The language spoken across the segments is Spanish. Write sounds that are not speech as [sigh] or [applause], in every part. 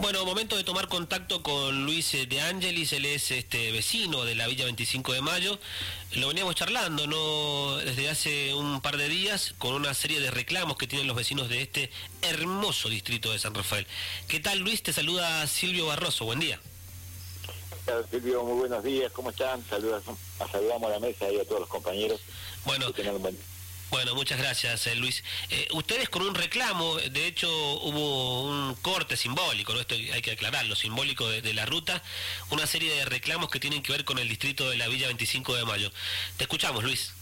Bueno, momento de tomar contacto con Luis eh, de Ángelis, él es este vecino de la Villa 25 de Mayo. Lo veníamos charlando, ¿no? Desde hace un par de días con una serie de reclamos que tienen los vecinos de este hermoso distrito de San Rafael. ¿Qué tal, Luis? Te saluda Silvio Barroso. Buen día. Silvio, muy buenos días. ¿Cómo están? Saludos, saludamos a la mesa y a todos los compañeros. Bueno, bueno, muchas gracias, eh, Luis. Eh, ustedes con un reclamo, de hecho hubo un corte simbólico, ¿no? esto hay que aclararlo, simbólico de, la ruta, una serie de reclamos que tienen que ver con el distrito de la Villa 25 de Mayo. Te escuchamos, Luis.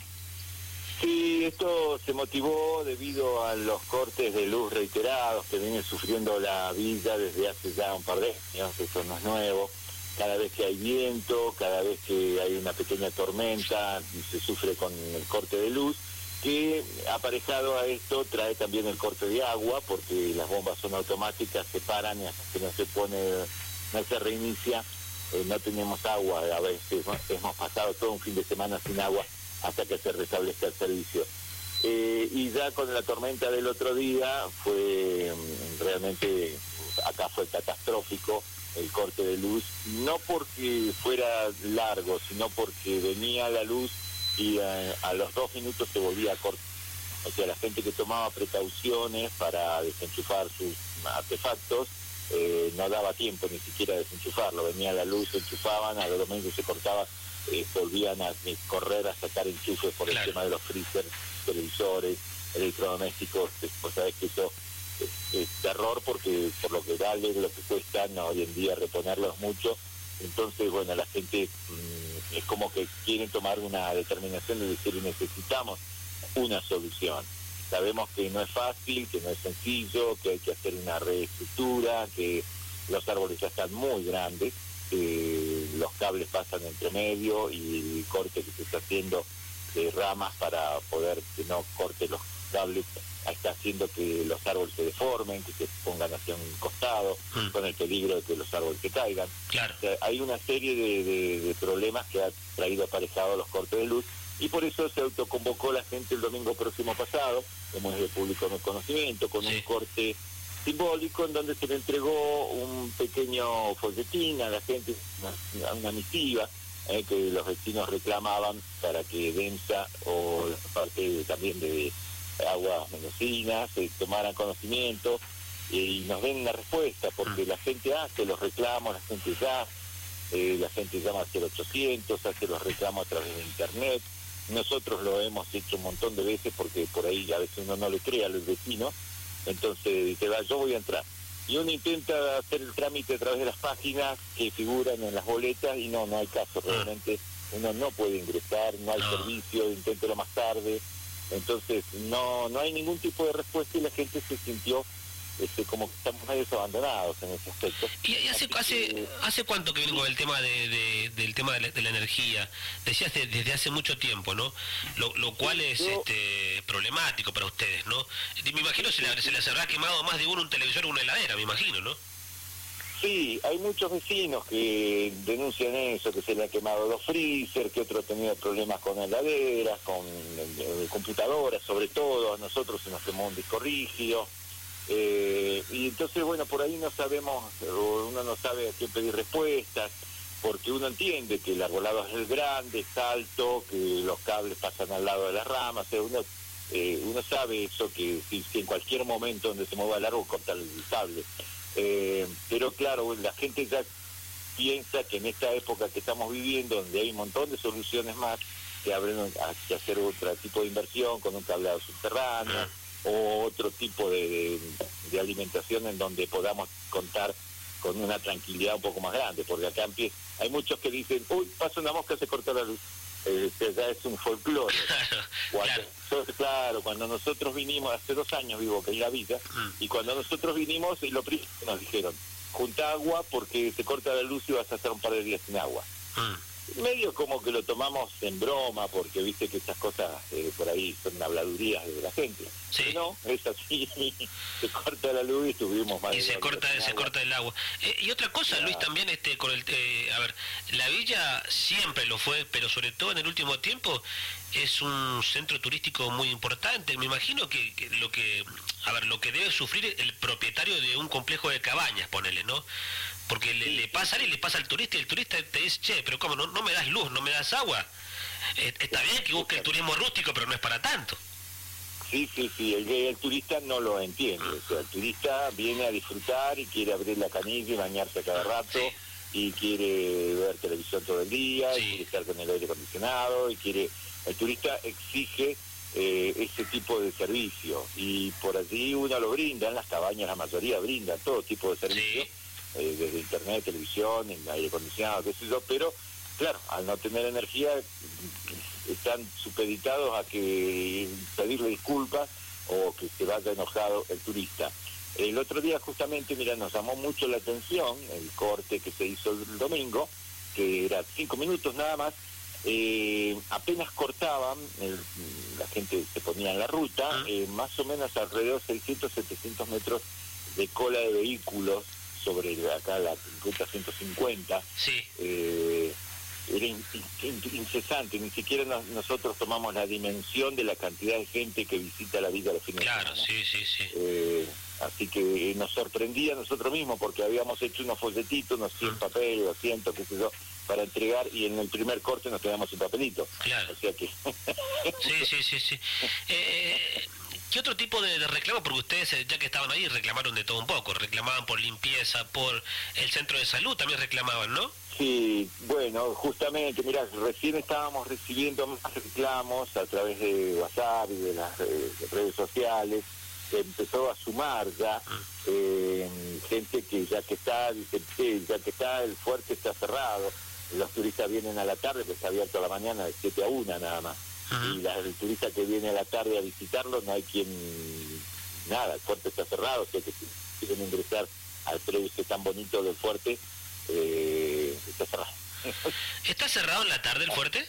Sí, esto se motivó debido a los cortes de luz reiterados que viene sufriendo la villa desde hace ya un par de años, esto no es nuevo. Cada vez que hay viento, cada vez que hay una pequeña tormenta, se sufre con el corte de luz que aparejado a esto trae también el corte de agua, porque las bombas son automáticas, se paran y hasta que no se pone, no se reinicia, eh, no tenemos agua, a veces hemos pasado todo un fin de semana sin agua hasta que se restablezca el servicio. Eh, y ya con la tormenta del otro día fue mm, realmente, acá fue catastrófico el corte de luz, no porque fuera largo, sino porque venía la luz y a, los dos minutos se volvía a cortar. O sea, la gente que tomaba precauciones para desenchufar sus artefactos eh, no daba tiempo ni siquiera a desenchufarlo. Venía la luz, se enchufaban, a los momentos se cortaba, eh, volvían a correr a sacar enchufes por el tema de los freezers, televisores, electrodomésticos. Pues sabés que eso es, terror porque por lo que vale, lo que cuestan hoy en día reponerlos mucho. Entonces, bueno, la gente... Mm, es como que quieren tomar una determinación de decir necesitamos una solución. Sabemos que no es fácil, que no es sencillo, que hay que hacer una reestructura, que los árboles ya están muy grandes, que los cables pasan entre medio y el corte que se está haciendo de ramas para poder que no corte los cables está haciendo que los árboles se deformen, que se pongan hacia un costado, mm. con el peligro de que los árboles se caigan. Claro. hay una serie de, problemas que ha traído aparejado los cortes de luz y por eso se autoconvocó la gente el domingo próximo pasado, hemos de público en el conocimiento, con un corte simbólico en donde se le entregó un pequeño folletín a la gente, una, una misiva, eh, que los vecinos reclamaban para que DEMSA o parte también de aguas mendocinas, se tomaran conocimiento y nos den una respuesta, porque mm. la gente hace los reclamos, la gente ya, eh, la gente llama al 0800, hace los reclamos a través de internet. Nosotros lo hemos hecho un montón de veces porque por ahí a veces uno no le cree a los vecinos, entonces dice, va, yo voy a entrar. Y uno intenta hacer el trámite a través de las páginas que figuran en las boletas y no, no hay caso, mm. realmente uno no puede ingresar, no hay servicio, inténtelo más tarde. Entonces, no, no hay ningún tipo de respuesta y la gente se sintió este, como que estamos medio abandonados en ese aspecto. ¿Y, hace, hace, hace cuánto que viene con el tema de, del tema de la, energía? Decías desde hace mucho tiempo, ¿no? Lo, cual es este, problemático para ustedes, ¿no? Me imagino se, le, se les habrá quemado más de uno un televisor o una heladera, me imagino, ¿no? Sí, hay muchos vecinos que denuncian eso, que se le han quemado los freezer, que otros han tenido problemas con heladeras, con eh, computadoras, sobre todo, a nosotros se nos quemó un disco rígido. Eh, y entonces, bueno, por ahí no sabemos, uno no sabe a quién pedir respuestas, porque uno entiende que el arbolado es grande, es alto, que los cables pasan al lado de las ramas, uno, eh, uno sabe eso, que si, en cualquier momento donde se mueva el árbol corta el cable. Eh, pero claro, la gente ya piensa que en esta época que estamos viviendo, donde hay un montón de soluciones más, que abren que hacer otro tipo de inversión con un cableado subterráneo o otro tipo de, alimentación en donde podamos contar con una tranquilidad un poco más grande, porque acá hay muchos que dicen, uy, pasa una mosca, se corta la luz. Eh, ya es un folclore. [laughs] claro. cuando nosotros vinimos, hace dos años vivo que en la vida, mm. y cuando nosotros vinimos, lo primero que nos dijeron, junta agua porque se corta la luz y vas a estar un par de días sin agua. Mm. Medio como que lo tomamos en broma, porque viste que estas cosas eh, por ahí son habladurías de la gente. Sí. no, es así, [laughs] se corta la luz y estuvimos más... Y se corta, se corta el agua. Eh, y otra cosa, Luis, también este con el... Eh, a ver, la villa siempre lo fue, pero sobre todo en el último tiempo es un centro turístico muy importante. Me imagino que, lo que... A ver, lo que debe sufrir el propietario de un complejo de cabañas, ponele, ¿no? Porque le, pasa y le pasa al turista y el turista te dice, che, pero ¿cómo? No, no me das luz, no me das agua. Eh, está bien que busque el turismo rústico, pero no es para tanto. Sí, sí, sí, el, turista no lo entiende. O sea, el turista viene a disfrutar y quiere abrir la canilla y bañarse cada rato. Y quiere ver televisión todo el día, y quiere estar con el aire acondicionado, y quiere... El turista exige eh, ese tipo de servicio y por allí uno lo brinda, en las cabañas la mayoría brinda todo tipo de servicio. Eh, desde internet, televisión, aire acondicionado, qué sé yo, pero claro, al no tener energía están supeditados a que pedirle disculpas o que se vaya enojado el turista. El otro día justamente, mira, nos llamó mucho la atención el corte que se hizo el domingo, que era cinco minutos nada más, eh, apenas cortaban, la gente se ponía en la ruta, ah. eh, más o menos alrededor de 600, 700 metros de cola de vehículos sobre acá la 50 150 sí. eh, era incesante, ni siquiera nosotros tomamos la dimensión de la cantidad de gente que visita la vida los fines claro, sí, sí, sí. Eh, así que nos sorprendía nosotros mismos porque habíamos hecho unos folletitos, unos 100 mm. papeles, 200, qué sé yo, para entregar y en el primer corte nos quedamos sin papelito. Claro. O sea que... sí, sí, sí, sí. Eh, [laughs] ¿Qué otro tipo de, reclamo? Porque ustedes, eh, ya que estaban ahí, reclamaron de todo un poco. Reclamaban por limpieza, por el centro de salud, también reclamaban, ¿no? Sí, bueno, justamente, mira, recién estábamos recibiendo más reclamos a través de WhatsApp y de las eh, redes sociales. Se empezó a sumar ya eh, gente que ya que está, dice, ya que está, el fuerte está cerrado. Los turistas vienen a la tarde, pues está abierto a la mañana de 7 a 1 nada más y la, el turista que viene a la tarde a visitarlo no hay quien nada el fuerte está cerrado o sea que si quieren ingresar al predio tan bonito del fuerte eh, está cerrado [laughs] ¿Está cerrado en la tarde el fuerte?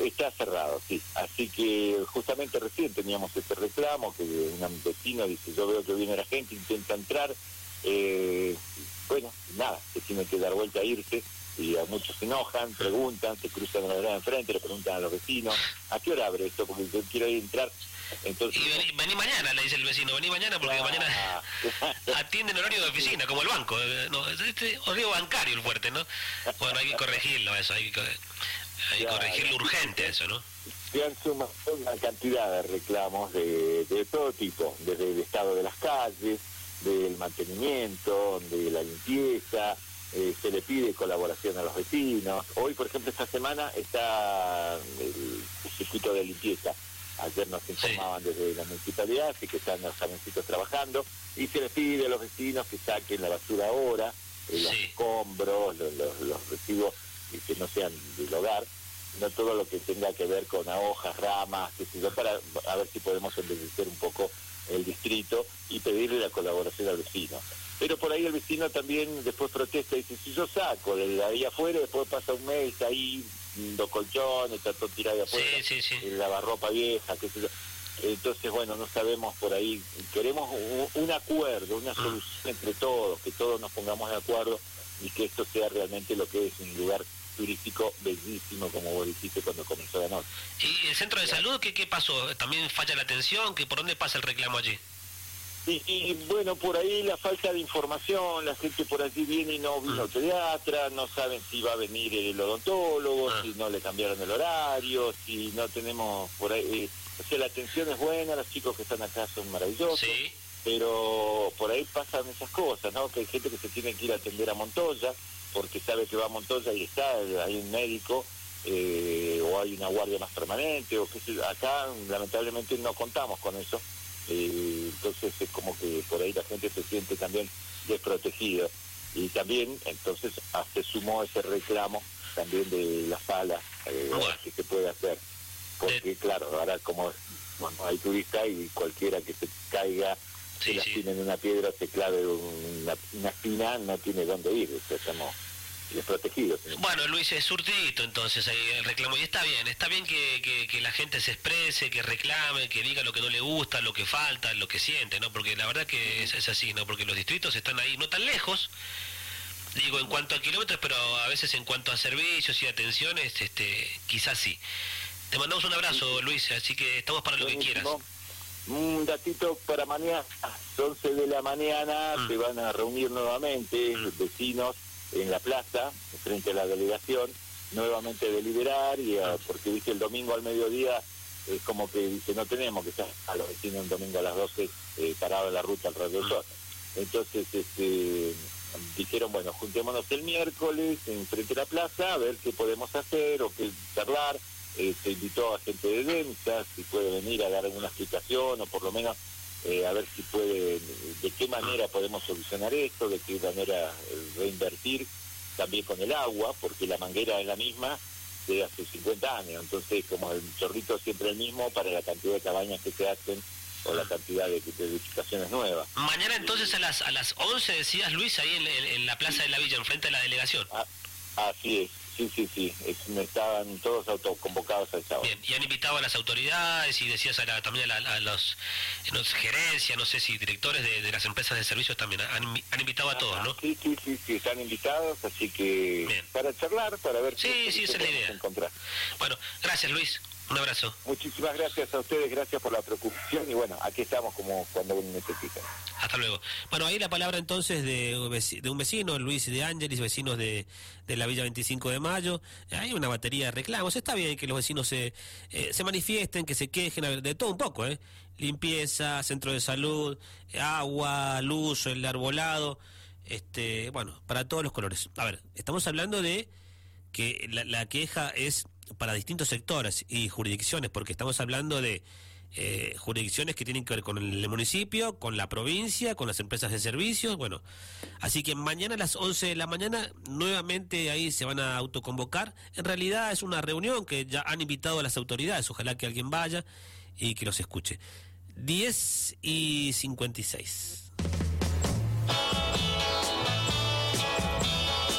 Está cerrado, sí. Así que justamente recién teníamos este reclamo que un vecino dice, yo veo que viene la gente, intenta entrar, eh, bueno, nada, se tiene que dar vuelta a irse y a muchos se enojan, preguntan, se cruzan la vereda enfrente, le preguntan a los vecinos, ¿a qué hora abre esto? Porque yo quiero ir a entrar. Entonces, y vení, mañana, le dice el vecino, vení mañana porque mañana [laughs] atienden horario de oficina, como el banco, no, es este horario bancario el fuerte, ¿no? Bueno, hay que corregirlo eso, hay que, hay que corregirlo urgente eso, ¿no? Se han sumado una cantidad de reclamos de, de todo tipo, desde el estado de las calles, del mantenimiento, de la limpieza, eh, se le pide colaboración a los vecinos. Hoy, por ejemplo, esta semana está el, circuito de limpieza. Ayer nos informaban desde la municipalidad, así que están los camioncitos trabajando, y se les pide a los vecinos que saquen la basura ahora, eh, los escombros, los, los, residuos que no sean del hogar, no todo lo que tenga que ver con hojas, ramas, que para a ver si podemos embellecer un poco el distrito y pedirle la colaboración al vecino. Pero por ahí el vecino también después protesta y dice, si yo saco de ahí afuera, después pasa un mes ahí, dos colchones, está todo tirado de afuera, sí, sí, sí. lavarropa vieja, qué sé yo. Entonces, bueno, no sabemos por ahí, queremos un, acuerdo, una ah. solución entre todos, que todos nos pongamos de acuerdo y que esto sea realmente lo que es un lugar turístico bellísimo, como vos dijiste cuando comenzó la noche. ¿Y el centro de salud qué, qué pasó? ¿También falla la atención? ¿Que ¿Por dónde pasa el reclamo allí? Y, bueno, por ahí la falta de información, la gente por allí viene y no vino al pediatra, no saben si va a venir el odontólogo, ah. si no le cambiaron el horario, si no tenemos por ahí... Eh, o sea, la atención es buena, los chicos que están acá son maravillosos, pero por ahí pasan esas cosas, ¿no? Que hay gente que se tiene que ir a atender a Montoya, porque sabe que va a Montoya y está, hay un médico, eh, o hay una guardia más permanente, o qué sé Acá, lamentablemente, no contamos con eso. Eh, entonces es como que por ahí la gente se siente también desprotegida. Y también entonces se sumó ese reclamo también de la sala eh, que se puede hacer. Porque claro ahora como bueno, hay turistas y cualquiera que se caiga se la en una piedra se clave una, espina no tiene dónde ir estamos desprotegidos. Bueno, Luis, es surtidito entonces ahí el reclamo. Y está bien, está bien que, que, la gente se exprese, que reclame, que diga lo que no le gusta, lo que falta, lo que siente, ¿no? Porque la verdad que es, es así, ¿no? Porque los distritos están ahí no tan lejos, digo en cuanto a kilómetros, pero a veces en cuanto a servicios y atenciones, este, quizás sí. Te mandamos un abrazo, Luis, así que estamos para lo que quieras. Un datito para mañana, 11 de la mañana, mm. se van a reunir nuevamente mm. vecinos en la plaza, frente a la delegación, nuevamente deliberar, y ah, porque dice el domingo al mediodía es como que dice no tenemos que estar a los vecinos un domingo a las 12 eh, parados en la ruta alrededor. Mm. Entonces, este dijeron, bueno, juntémonos el miércoles en frente a la plaza a ver qué podemos hacer o qué charlar. Eh, se invitó a gente de Densa, si puede venir a dar alguna explicación o por lo menos eh, a ver si puede, de qué manera podemos solucionar esto, de qué manera eh, reinvertir también con el agua, porque la manguera es la misma de hace 50 años, entonces como el chorrito siempre el mismo para la cantidad de cabañas que se hacen o la cantidad de, edificaciones nuevas. Mañana entonces a las a las 11 decías Luis ahí en, la Plaza de la Villa, enfrente de la delegación. Ah, así es, sí, sí, sí, estaban todos autoconvocados a esa hora. Bien, y han invitado a las autoridades y decías a también a, los, gerencias, no sé si directores de, las empresas de servicios también, han, invitado a todos, ¿no? Sí, sí, sí, sí, están invitados, así que para charlar, para ver sí, sí, esa es la idea. encontrar. Bueno, gracias Luis. Un abrazo. Muchísimas gracias a ustedes, gracias por la preocupación y bueno, aquí estamos como cuando uno necesita. Hasta luego. Bueno, ahí la palabra entonces de, un vecino, Luis de Ángeles, vecinos de, la Villa 25 de Mayo. Hay una batería de reclamos. Está bien que los vecinos se, eh, se manifiesten, que se quejen, de todo un poco, ¿eh? Limpieza, centro de salud, agua, luz, el arbolado. Este, bueno, para todos los colores. A ver, estamos hablando de que la queja es para distintos sectores y jurisdicciones, porque estamos hablando de eh, jurisdicciones que tienen que ver con el municipio, con la provincia, con las empresas de servicios, bueno, así que mañana a las 11 de la mañana nuevamente ahí se van a autoconvocar, en realidad es una reunión que ya han invitado a las autoridades, ojalá que alguien vaya y que los escuche. 10 y 56.